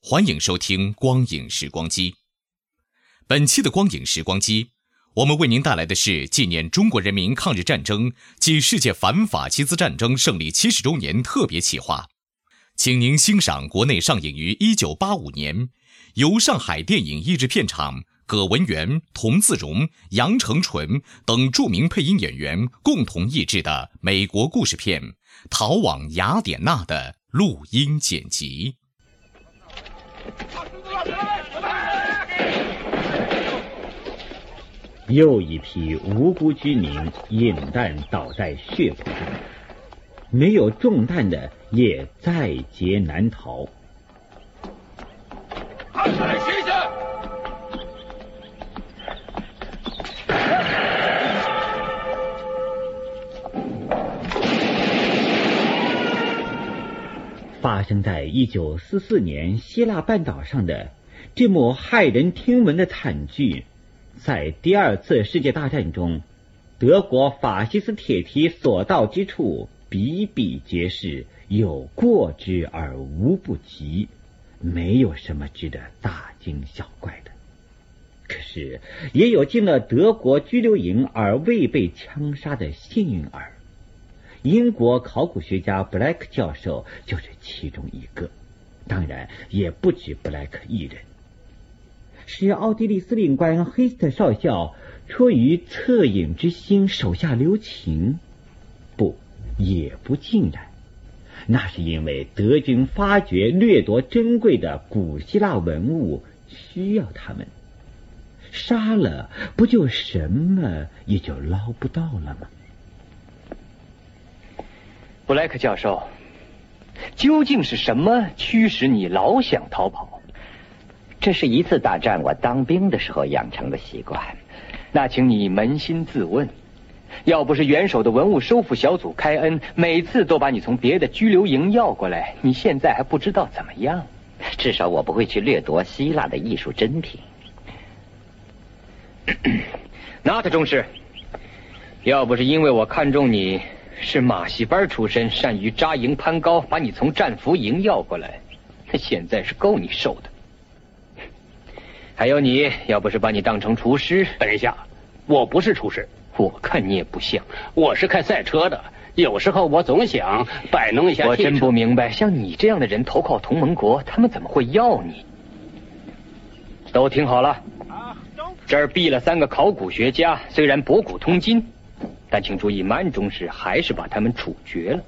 欢迎收听《光影时光机》。本期的《光影时光机》，我们为您带来的是纪念中国人民抗日战争暨世界反法西斯战争胜利七十周年特别企划，请您欣赏国内上映于一九八五年，由上海电影译制片厂葛文元、童自荣、杨成纯等著名配音演员共同译制的美国故事片《逃往雅典娜》的录音剪辑。又一批无辜居民引弹倒在血泊中，没有中弹的也在劫难逃。生在一九四四年希腊半岛上的这幕骇人听闻的惨剧，在第二次世界大战中，德国法西斯铁蹄所到之处比比皆是，有过之而无不及，没有什么值得大惊小怪的。可是，也有进了德国拘留营而未被枪杀的幸运儿。英国考古学家布莱克教授就是其中一个，当然也不止布莱克一人。是奥地利司令官黑斯特少校出于恻隐之心手下留情？不，也不尽然。那是因为德军发掘掠夺珍贵的古希腊文物，需要他们。杀了，不就什么也就捞不到了吗？布莱克教授，究竟是什么驱使你老想逃跑？这是一次大战我当兵的时候养成的习惯。那请你扪心自问，要不是元首的文物收复小组开恩，每次都把你从别的拘留营要过来，你现在还不知道怎么样。至少我不会去掠夺希腊的艺术珍品。纳特中士，要不是因为我看中你是马戏班出身，善于扎营攀高，把你从战俘营要过来，那 现在是够你受的。还有你，要不是把你当成厨师，等一下，我不是厨师，我看你也不像。我是开赛车的，有时候我总想摆弄一下。我真不明白，像你这样的人投靠同盟国，他们怎么会要你？都听好了，这儿毙了三个考古学家，虽然博古通今，但请注意，曼中士还是把他们处决了。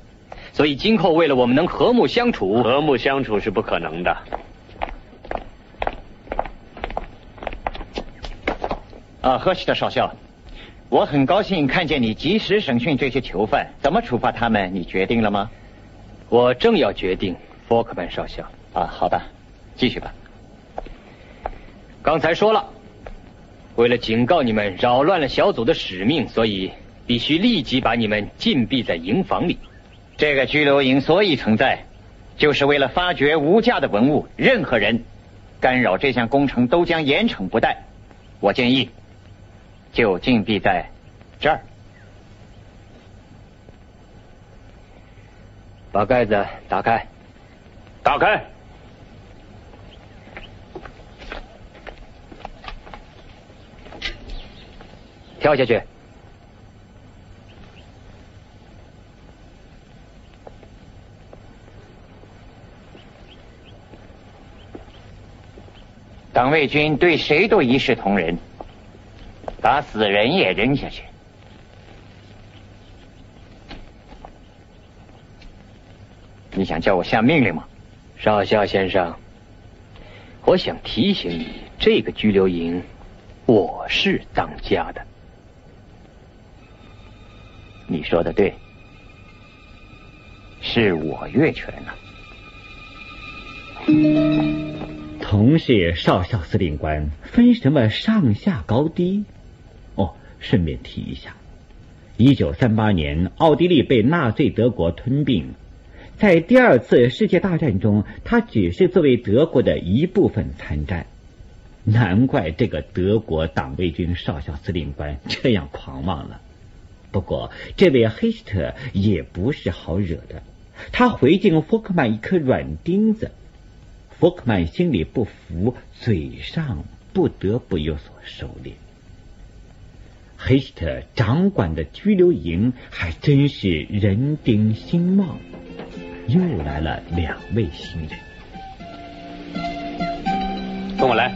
所以今后为了我们能和睦相处，和睦相处是不可能的。啊，赫西特少校，我很高兴看见你及时审讯这些囚犯，怎么处罚他们？你决定了吗？我正要决定，福克曼少校。啊，好的，继续吧。刚才说了，为了警告你们扰乱了小组的使命，所以必须立即把你们禁闭在营房里。这个拘留营所以存在，就是为了发掘无价的文物。任何人干扰这项工程，都将严惩不贷。我建议。就禁闭在这儿。把盖子打开，打开。跳下去。党卫军对谁都一视同仁，把死人也扔下去。你想叫我下命令吗，少校先生？我想提醒你，这个拘留营我是当家的。你说的对，是我越权了。同是少校司令官，分什么上下高低？哦，顺便提一下，一九三八年，奥地利被纳粹德国吞并。在第二次世界大战中，他只是作为德国的一部分参战，难怪这个德国党卫军少校司令官这样狂妄了。不过，这位黑斯特也不是好惹的，他回敬福克曼一颗软钉子，福克曼心里不服，嘴上不得不有所收敛。黑斯特掌管的拘留营还真是人丁兴旺。又来了两位新人，跟我来。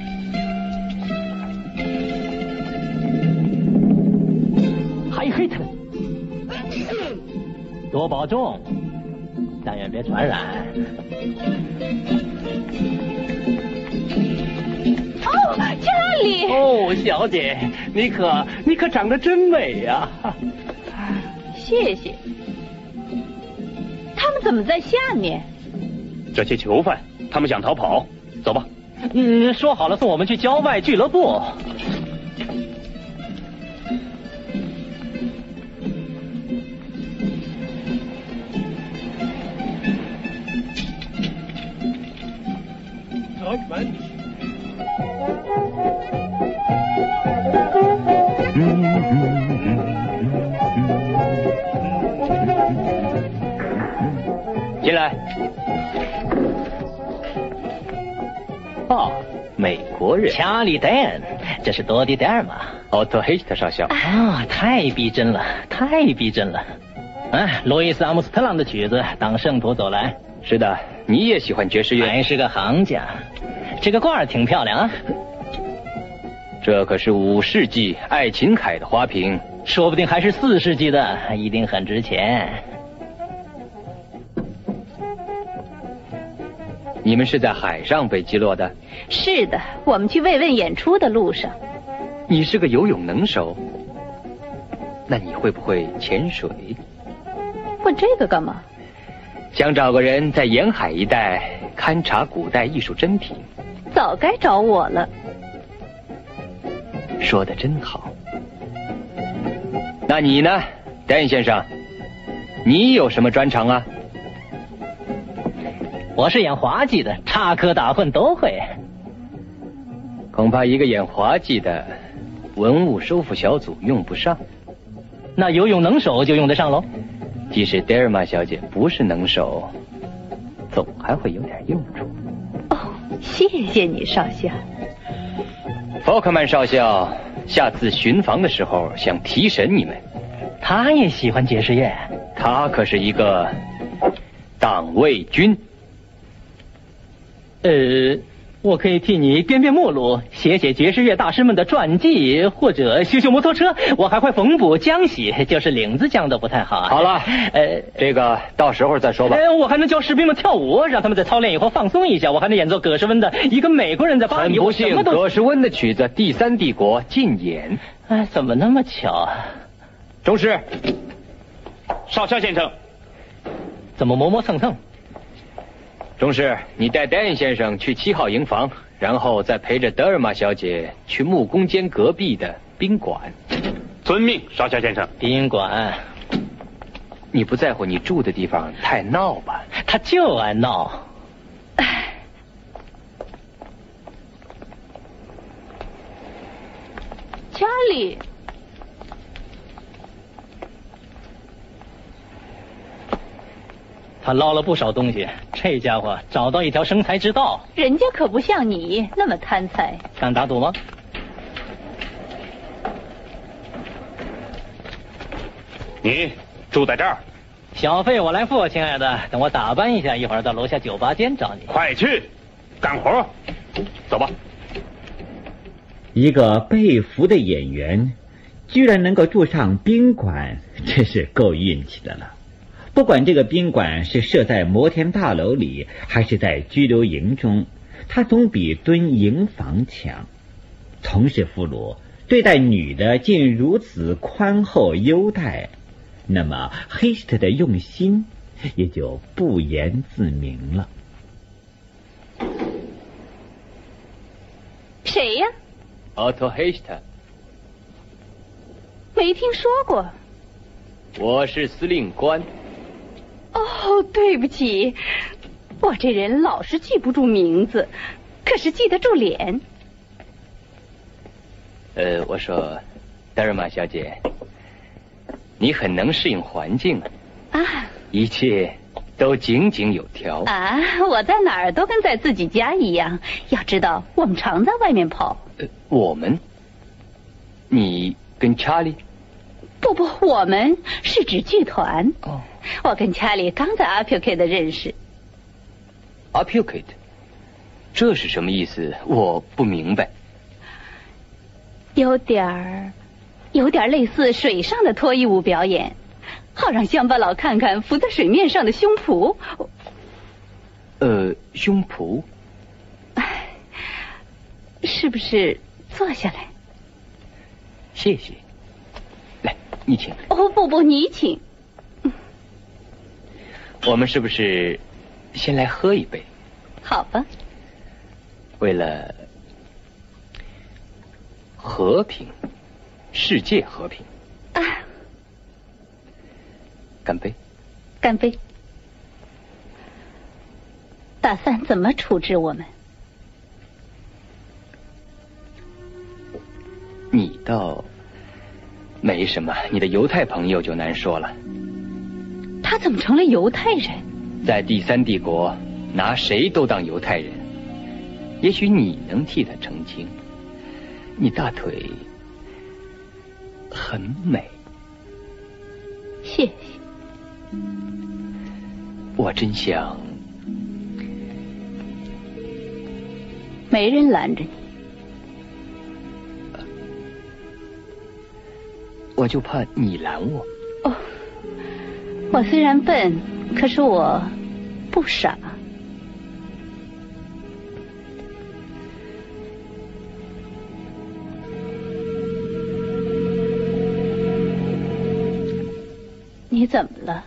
海黑特，多保重，但愿别传染。理！哦，小姐，你可你可长得真美呀！谢谢。他们怎么在下面？这些囚犯，他们想逃跑。走吧。嗯，说好了送我们去郊外俱乐部。进来。哦，美国人。查理·戴恩，这是多迪·戴尔吗？奥特·黑斯特少校。啊，太逼真了，太逼真了。啊，路易斯·阿姆斯特朗的曲子《当圣徒走来》。是的，你也喜欢爵士乐。还是个行家。这个罐儿挺漂亮啊。这可是五世纪爱琴海的花瓶，说不定还是四世纪的，一定很值钱。你们是在海上被击落的？是的，我们去慰问演出的路上。你是个游泳能手，那你会不会潜水？问这个干嘛？想找个人在沿海一带勘察古代艺术珍品。早该找我了。说的真好。那你呢，丹先生？你有什么专长啊？我是演滑稽的，插科打诨都会。恐怕一个演滑稽的文物收复小组用不上。那游泳能手就用得上喽。即使德尔玛小姐不是能手，总还会有点用处。哦，谢谢你，少校。福克曼少校下次巡防的时候想提审你们。他也喜欢爵士乐。他可是一个党卫军。呃，我可以替你编编目录，写写爵士乐大师们的传记，或者修修摩托车。我还会缝补浆洗，就是领子浆的不太好。好了，呃，这个到时候再说吧。我还能教士兵们跳舞，让他们在操练以后放松一下。我还能演奏葛什温的《一个美国人在巴黎》。很不幸，葛什温的曲子《第三帝国》禁演。哎，怎么那么巧啊？中士，少校先生，怎么磨磨蹭蹭？中士，你带戴恩先生去七号营房，然后再陪着德尔玛小姐去木工间隔壁的宾馆。遵命，少校先生。宾馆，你不在乎你住的地方太闹吧？他就爱闹。查理。他捞了不少东西，这家伙找到一条生财之道。人家可不像你那么贪财。敢打赌吗？你住在这儿，小费我来付，亲爱的。等我打扮一下，一会儿到楼下酒吧间找你。快去干活，走吧。一个被俘的演员，居然能够住上宾馆，真是够运气的了。不管这个宾馆是设在摩天大楼里，还是在拘留营中，他总比蹲营房强。从事俘虏，对待女的竟如此宽厚优待，那么黑斯特的用心也就不言自明了。谁呀？奥托·黑斯特，没听说过。我是司令官。哦，对不起，我这人老是记不住名字，可是记得住脸。呃，我说，德尔玛小姐，你很能适应环境啊，一切都井井有条啊。我在哪儿都跟在自己家一样。要知道，我们常在外面跑。呃，我们？你跟查理？不不，我们是指剧团。哦。我跟查理刚在阿普克的认识。阿普克的，这是什么意思？我不明白。有点儿，有点类似水上的脱衣舞表演，好让乡巴佬看看浮在水面上的胸脯。呃，胸脯。是不是坐下来？谢谢。来，你请。哦不不，你请。我们是不是先来喝一杯？好吧。为了和平，世界和平。啊！干杯！干杯！打算怎么处置我们？你倒没什么，你的犹太朋友就难说了。他怎么成了犹太人？在第三帝国，拿谁都当犹太人。也许你能替他澄清。你大腿很美，谢谢。我真想，没人拦着你。我就怕你拦我。哦，我虽然笨，可是我不傻。你怎么了？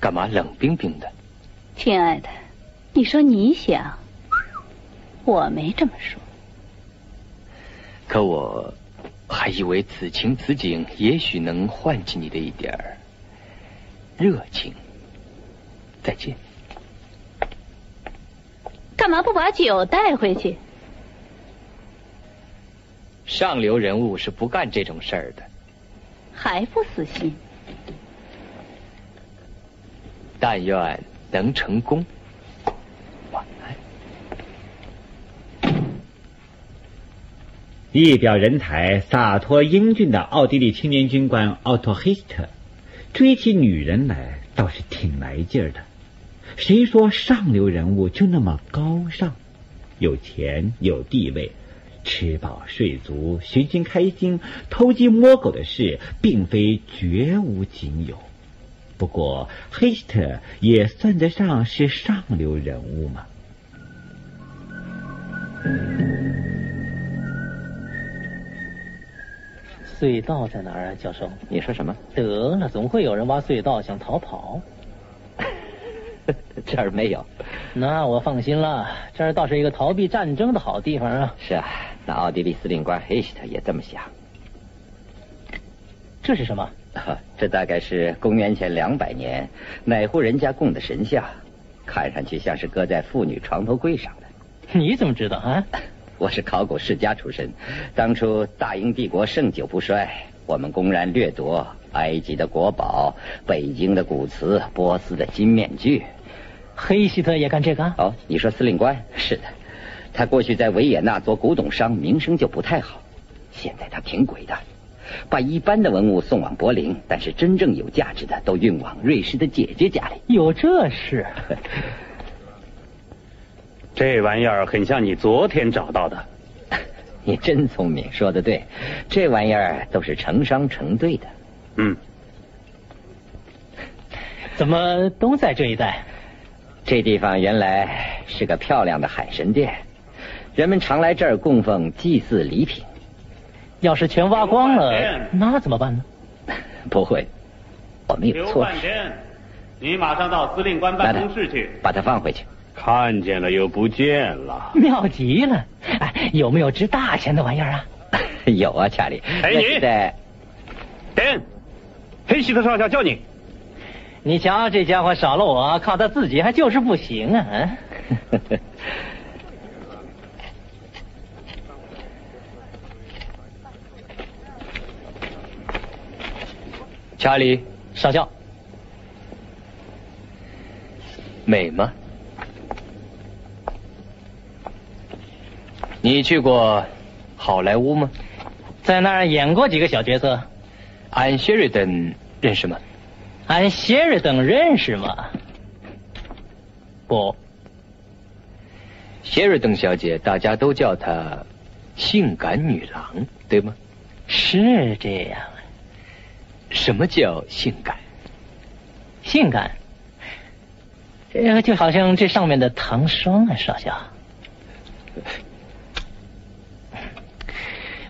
干嘛冷冰冰的？亲爱的，你说你想，我没这么说。可我还以为此情此景，也许能唤起你的一点热情。再见。干嘛不把酒带回去？上流人物是不干这种事儿的。还不死心？但愿能成功。晚安。一表人才、洒脱英俊的奥地利青年军官奥托·黑斯特，追起女人来倒是挺来劲儿的。谁说上流人物就那么高尚？有钱有地位。吃饱睡足，寻寻开心，偷鸡摸狗的事并非绝无仅有。不过，黑斯特也算得上是上流人物嘛。隧道在哪儿啊，教授？你说什么？得了，总会有人挖隧道想逃跑。这儿没有。那我放心了，这儿倒是一个逃避战争的好地方啊。是啊。那奥地利司令官黑斯特也这么想。这是什么？这大概是公元前两百年哪户人家供的神像，看上去像是搁在妇女床头柜上的。你怎么知道啊？我是考古世家出身。当初大英帝国盛久不衰，我们公然掠夺埃及的国宝、北京的古瓷、波斯的金面具。黑希特也干这个？哦，你说司令官？是的。他过去在维也纳做古董商，名声就不太好。现在他挺鬼的，把一般的文物送往柏林，但是真正有价值的都运往瑞士的姐姐家里。有这事？这玩意儿很像你昨天找到的。你真聪明，说的对，这玩意儿都是成双成对的。嗯，怎么都在这一带？这地方原来是个漂亮的海神殿，人们常来这儿供奉祭祀礼品。要是全挖光了，那怎么办呢？不会，我们有措施。你马上到司令官办公室去，把它放回去。看见了又不见了，妙极了！哎，有没有值大钱的玩意儿啊？有啊，查理。哎，你在。等，黑西的少校叫你。你瞧，这家伙少了我，靠他自己还就是不行啊！查理，少校，美吗？你去过好莱坞吗？在那儿演过几个小角色。安·谢瑞登认识吗？安·谢瑞登认识吗？不，谢瑞登小姐，大家都叫她性感女郎，对吗？是这样。什么叫性感？性感，呃，就好像这上面的糖霜啊，少校。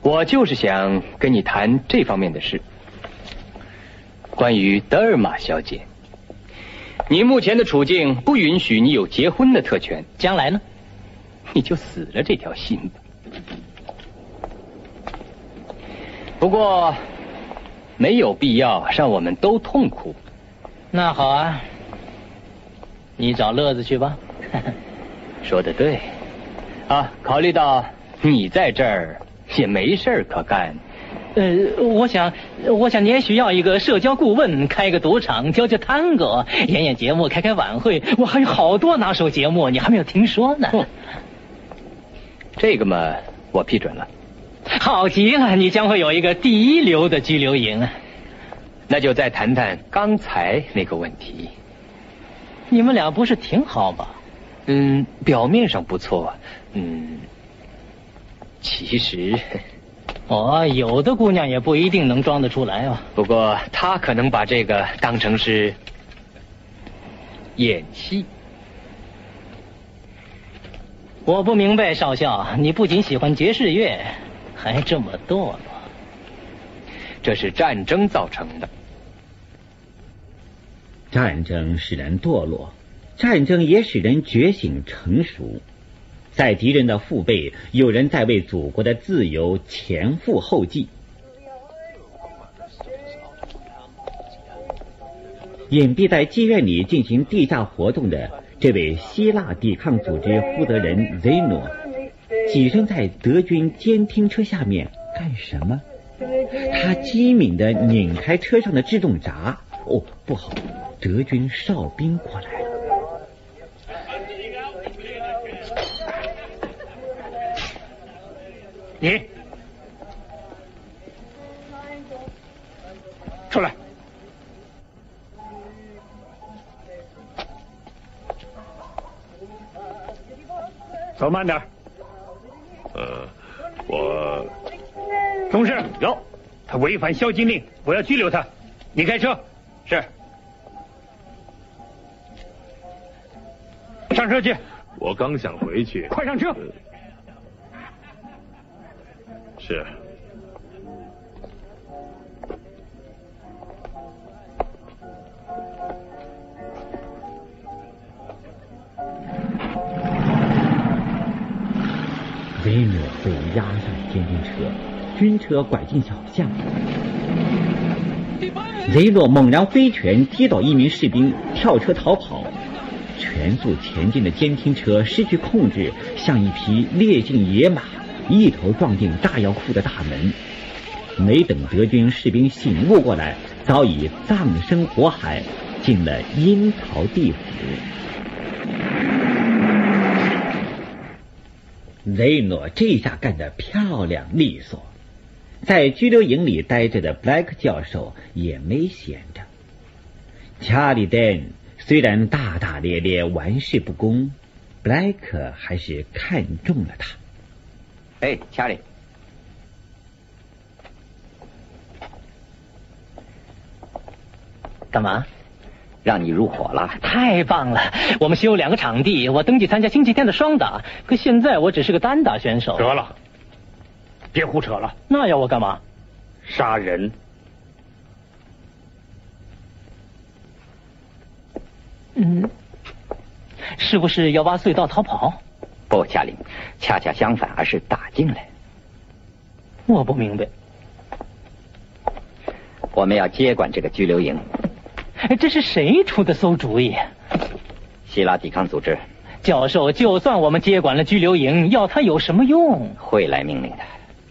我就是想跟你谈这方面的事，关于德尔玛小姐。你目前的处境不允许你有结婚的特权，将来呢，你就死了这条心吧。不过。没有必要让我们都痛苦。那好啊，你找乐子去吧。说的对。啊，考虑到你在这儿也没事儿可干，呃，我想，我想你也需要一个社交顾问，开个赌场，教教探戈，演演节目，开开晚会。我还有好多拿手节目，你还没有听说呢。这个嘛，我批准了。好极了，你将会有一个第一流的拘留营。那就再谈谈刚才那个问题。你们俩不是挺好吗？嗯，表面上不错。嗯，其实，哦，有的姑娘也不一定能装得出来啊。不过她可能把这个当成是演戏。我不明白，少校，你不仅喜欢爵士乐。还这么堕落，这是战争造成的。战争使人堕落，战争也使人觉醒成熟。在敌人的腹背，有人在为祖国的自由前赴后继。隐蔽在妓院里进行地下活动的这位希腊抵抗组织负责人 Zeno。跻身在德军监听车下面干什么？他机敏的拧开车上的制动闸。哦，不好，德军哨兵过来了。你出来，走慢点。呃，我同事有，他违反宵禁令，我要拘留他。你开车，是。上车去。我刚想回去。快上车。是。雷诺被押上监听车，军车拐进小巷。雷诺猛然挥拳击倒一名士兵，跳车逃跑。全速前进的监听车失去控制，像一匹烈性野马，一头撞进炸药库的大门。没等德军士兵醒悟过来，早已葬身火海，进了阴曹地府。雷诺这下干得漂亮利索，在拘留营里待着的布莱克教授也没闲着。查理·丹虽然大大咧咧、玩世不恭，布莱克还是看中了他。哎，查理。干嘛？让你入伙了？太棒了！我们新有两个场地，我登记参加星期天的双打，可现在我只是个单打选手。得了，别胡扯了。那要我干嘛？杀人。嗯，是不是要挖隧道逃跑？不，嘉玲，恰恰相反，而是打进来。我不明白。我们要接管这个拘留营。这是谁出的馊主意？希腊抵抗组织。教授，就算我们接管了拘留营，要它有什么用？会来命令的。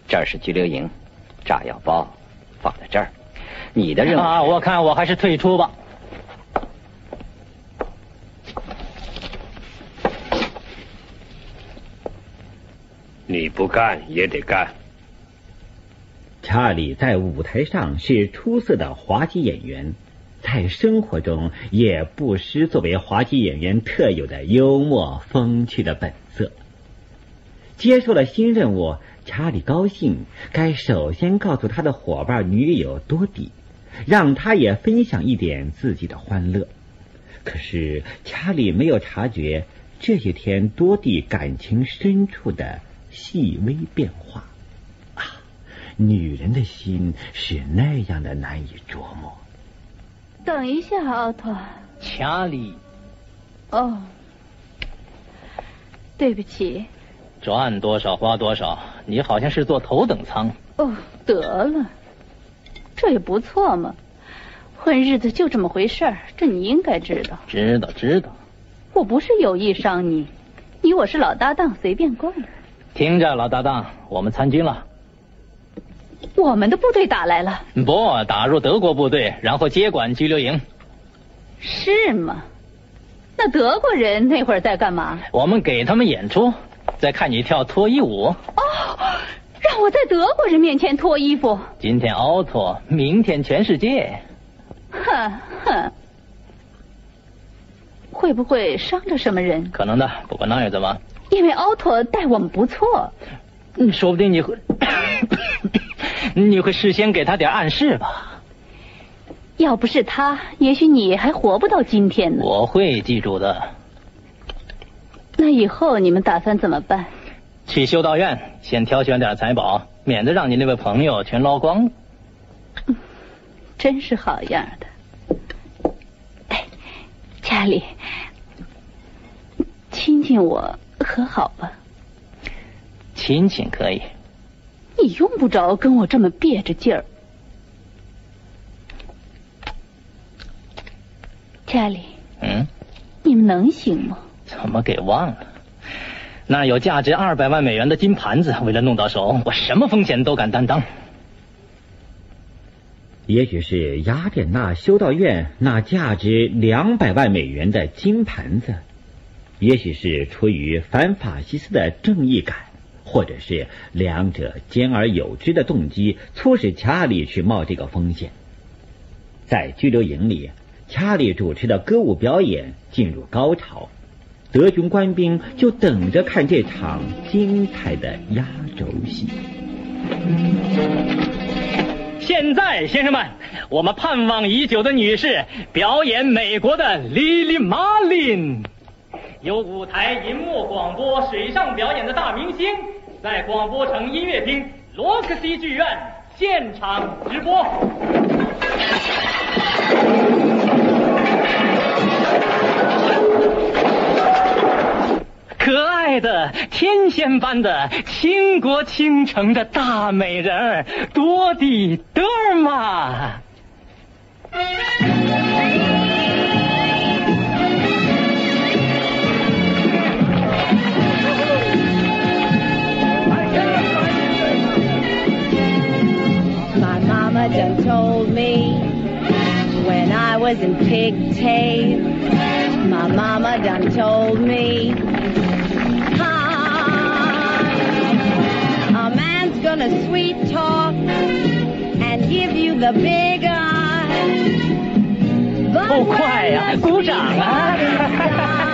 这儿是拘留营，炸药包放在这儿。你的任务啊，我看我还是退出吧。你不干也得干。查理在舞台上是出色的滑稽演员，在生活中也不失作为滑稽演员特有的幽默风趣的本色。接受了新任务，查理高兴，该首先告诉他的伙伴女友多迪，让他也分享一点自己的欢乐。可是查理没有察觉这些天多蒂感情深处的细微变化啊。女人的心是那样的难以琢磨。等一下，奥托。查理。哦，对不起。赚多少花多少，你好像是坐头等舱。哦，得了，这也不错嘛。混日子就这么回事儿，这你应该知道。知道，知道。我不是有意伤你，你我是老搭档，随便惯。听着，老搭档，我们参军了。我们的部队打来了，不打入德国部队，然后接管拘留营，是吗？那德国人那会儿在干嘛？我们给他们演出，在看你跳脱衣舞。哦，让我在德国人面前脱衣服。今天奥托，明天全世界。哼哼，会不会伤着什么人？可能的，不管那又怎么？因为奥托待我们不错，嗯，说不定你会。你会事先给他点暗示吧？要不是他，也许你还活不到今天呢。我会记住的。那以后你们打算怎么办？去修道院，先挑选点财宝，免得让你那位朋友全捞光。真是好样的！哎，家里，亲亲我，和好吧？亲亲可以。你用不着跟我这么憋着劲儿，查理。嗯，你们能行吗？怎么给忘了？那有价值二百万美元的金盘子，为了弄到手，我什么风险都敢担当。也许是雅典娜修道院那价值两百万美元的金盘子，也许是出于反法西斯的正义感。或者是两者兼而有之的动机，促使查理去冒这个风险。在拘留营里，查理主持的歌舞表演进入高潮，德军官兵就等着看这场精彩的压轴戏。现在，先生们，我们盼望已久的女士表演美国的《莉莉玛琳》。有舞台、银幕、广播、水上表演的大明星，在广播城音乐厅罗克西剧院现场直播。可爱的天仙般的倾国倾城的大美人儿多蒂德尔玛。when I was in pigtail. My mama done told me. a man's gonna sweet talk and give you the big eye. 够快呀！鼓掌啊！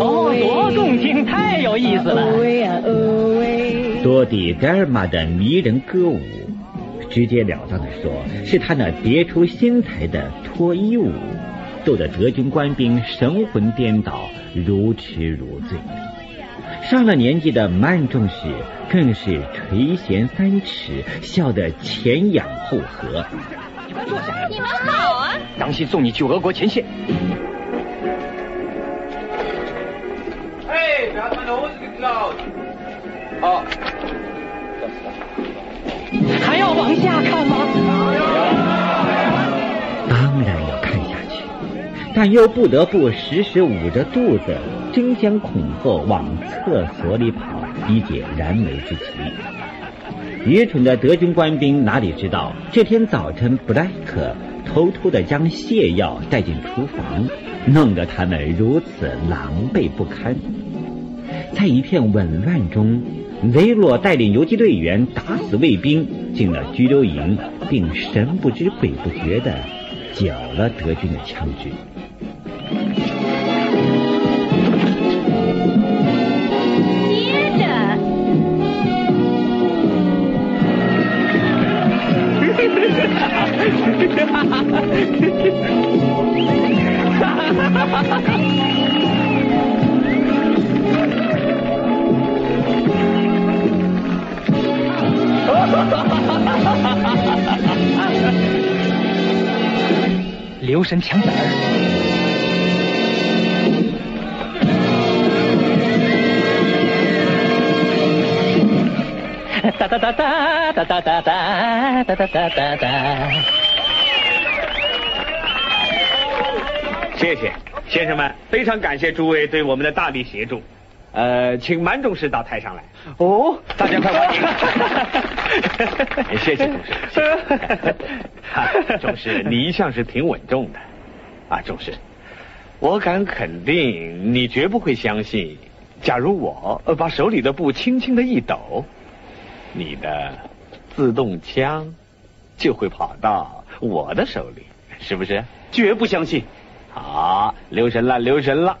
哦，多动听，太有意思了。多迪盖尔玛的迷人歌舞，直截了当的说，是他那别出心裁的脱衣舞，逗得德军官兵神魂颠倒，如痴如醉。上了年纪的曼仲士更是垂涎三尺，笑得前仰后合。快坐下，你们好啊！当心送你去俄国前线。哦，还要往下看吗？当然要看下去，但又不得不时时捂着肚子，争先恐后往厕所里跑，以解燃眉之急。愚蠢的德军官兵哪里知道，这天早晨布莱克偷偷的将泻药带进厨房，弄得他们如此狼狈不堪。在一片紊乱中，雷洛带领游击队员打死卫兵，进了拘留营，并神不知鬼不觉地缴了德军的枪支。神枪子儿。哒哒哒哒哒哒哒哒哒哒哒哒哒。谢谢先生们，非常感谢诸位对我们的大力协助。呃，请满总师到台上来。哦，大家快欢迎！谢谢董事。谢谢 啊董事，你一向是挺稳重的啊，董事，我敢肯定，你绝不会相信，假如我呃把手里的布轻轻的一抖，你的自动枪就会跑到我的手里，是不是？绝不相信。好，留神了，留神了。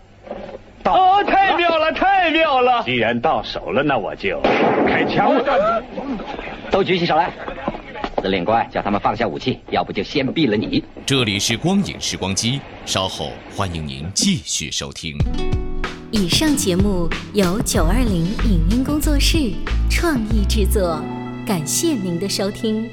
哦，太妙了，太妙了！既然到手了，那我就开枪了。都举起手来！司令官叫他们放下武器，要不就先毙了你。这里是光影时光机，稍后欢迎您继续收听。以上节目由九二零影音工作室创意制作，感谢您的收听。